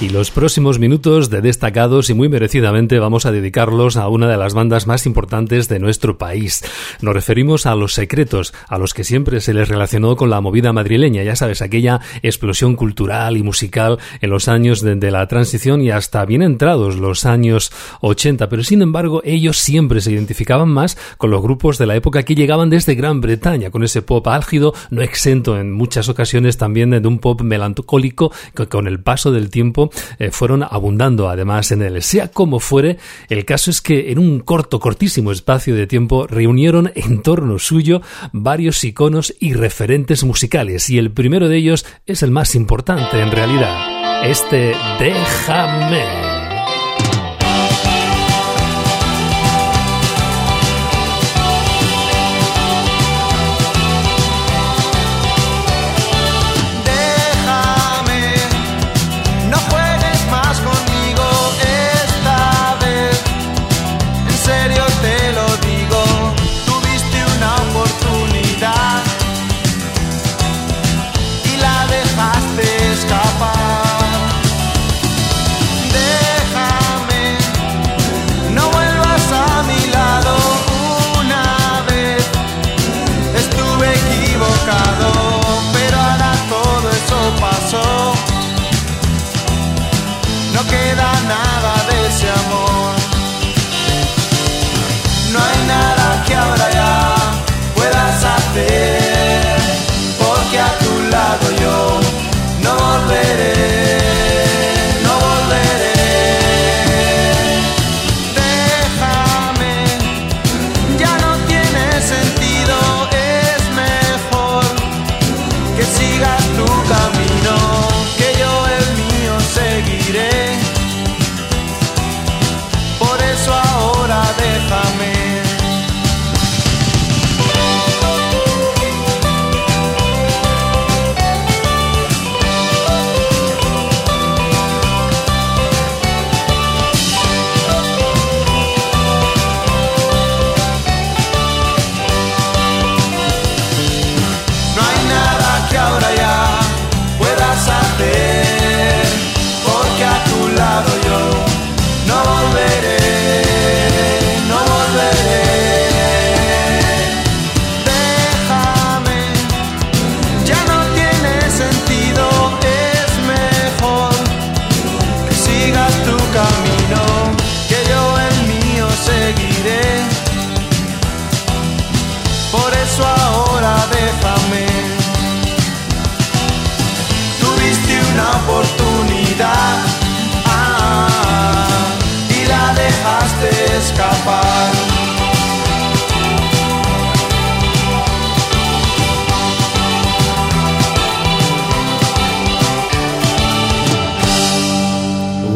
y los próximos minutos de destacados y muy merecidamente vamos a dedicarlos a una de las bandas más importantes de nuestro país. Nos referimos a Los Secretos, a los que siempre se les relacionó con la movida madrileña, ya sabes, aquella explosión cultural y musical en los años de, la transición y hasta bien entrados los años 80, pero sin embargo ellos siempre se identificaban más con los grupos de la época que llegaban desde Gran Bretaña, con ese pop álgido, no exento en muchas ocasiones también de un pop melancólico que con el paso del tiempo eh, fueron abundando además en él. Sea como fuere, el caso es que en un corto, cortísimo espacio de tiempo reunieron en torno suyo varios iconos y referentes musicales y el primero de ellos es el más importante en realidad. Este Déjame.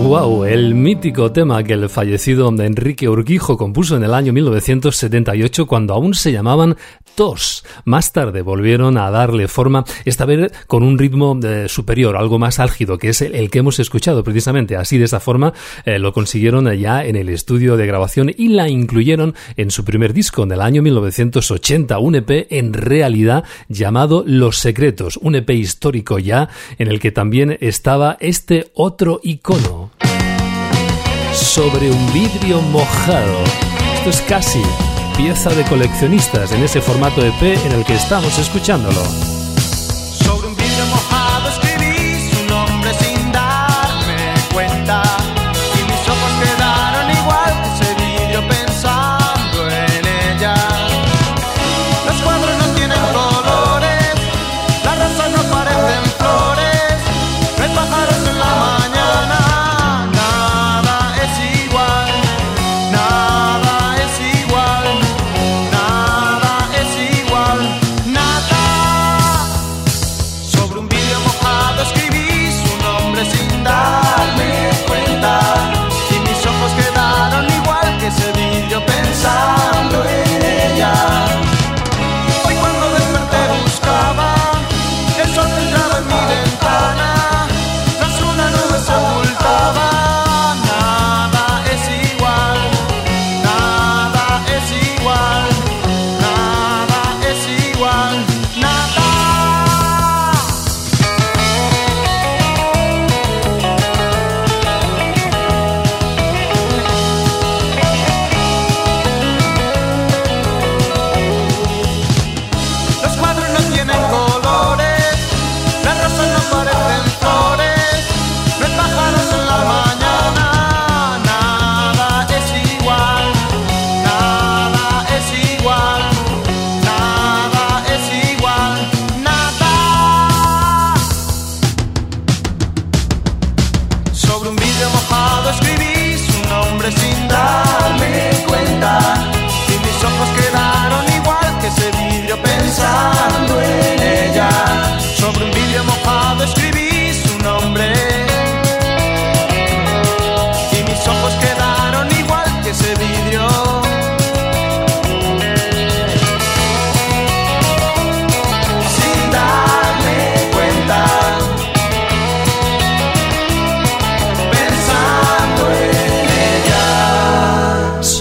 Wow, el mítico tema que el fallecido Enrique Urquijo compuso en el año 1978 cuando aún se llamaban TOS. Más tarde volvieron a darle forma, esta vez con un ritmo eh, superior, algo más álgido, que es el, que hemos escuchado precisamente. Así de esa forma eh, lo consiguieron ya en el estudio de grabación y la incluyeron en su primer disco en el año 1980, un EP en realidad llamado Los Secretos, un EP histórico ya en el que también estaba este otro icono sobre un vidrio mojado. Esto es casi pieza de coleccionistas en ese formato EP en el que estamos escuchándolo.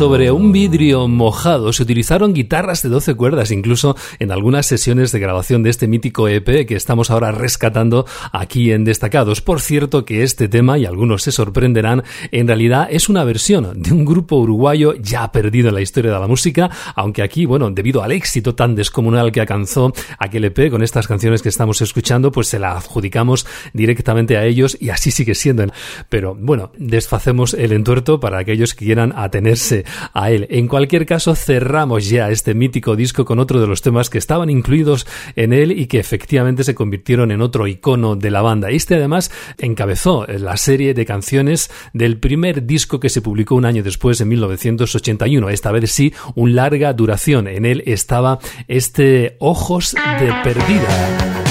Sobre un vidrio mojado se utilizaron guitarras de 12 cuerdas, incluso en algunas sesiones de grabación de este mítico EP que estamos ahora rescatando aquí en Destacados. Por cierto que este tema, y algunos se sorprenderán, en realidad es una versión de un grupo uruguayo ya perdido en la historia de la música, aunque aquí, bueno, debido al éxito tan descomunal que alcanzó aquel EP con estas canciones que estamos escuchando, pues se la adjudicamos directamente a ellos y así sigue siendo. Pero bueno, desfacemos el entuerto para aquellos que quieran atenerse a él. En cualquier caso, cerramos ya este mítico disco con otro de los temas que estaban incluidos en él y que efectivamente se convirtieron en otro icono de la banda. Este además encabezó la serie de canciones del primer disco que se publicó un año después, en 1981. Esta vez sí, un larga duración. En él estaba este Ojos de Perdida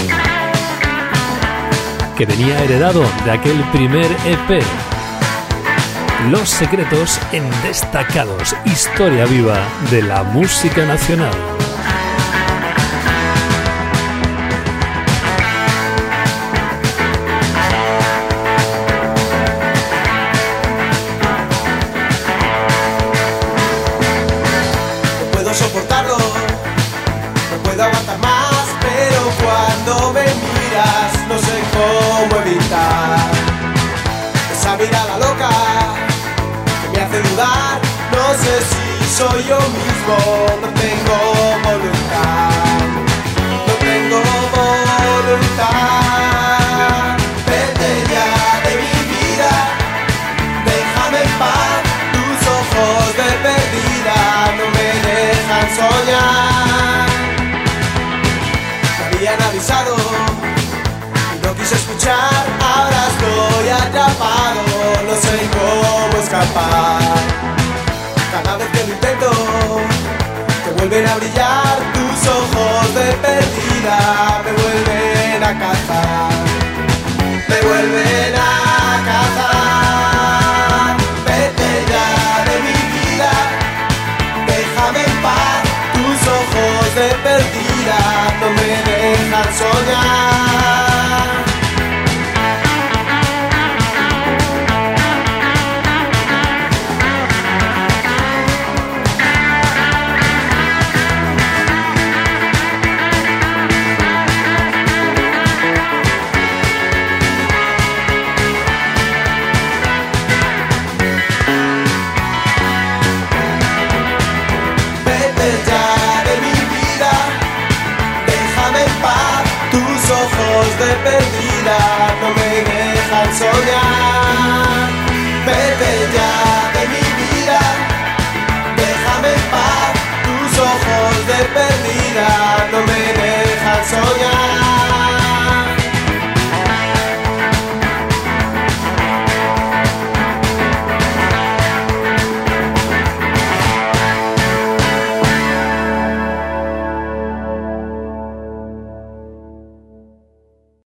que venía heredado de aquel primer EP. Los secretos en destacados, historia viva de la música nacional. soy yo mismo, no saw your muse roll the bingo. Vuelven a brillar tus ojos de perdida, me vuelven a cazar, me vuelven de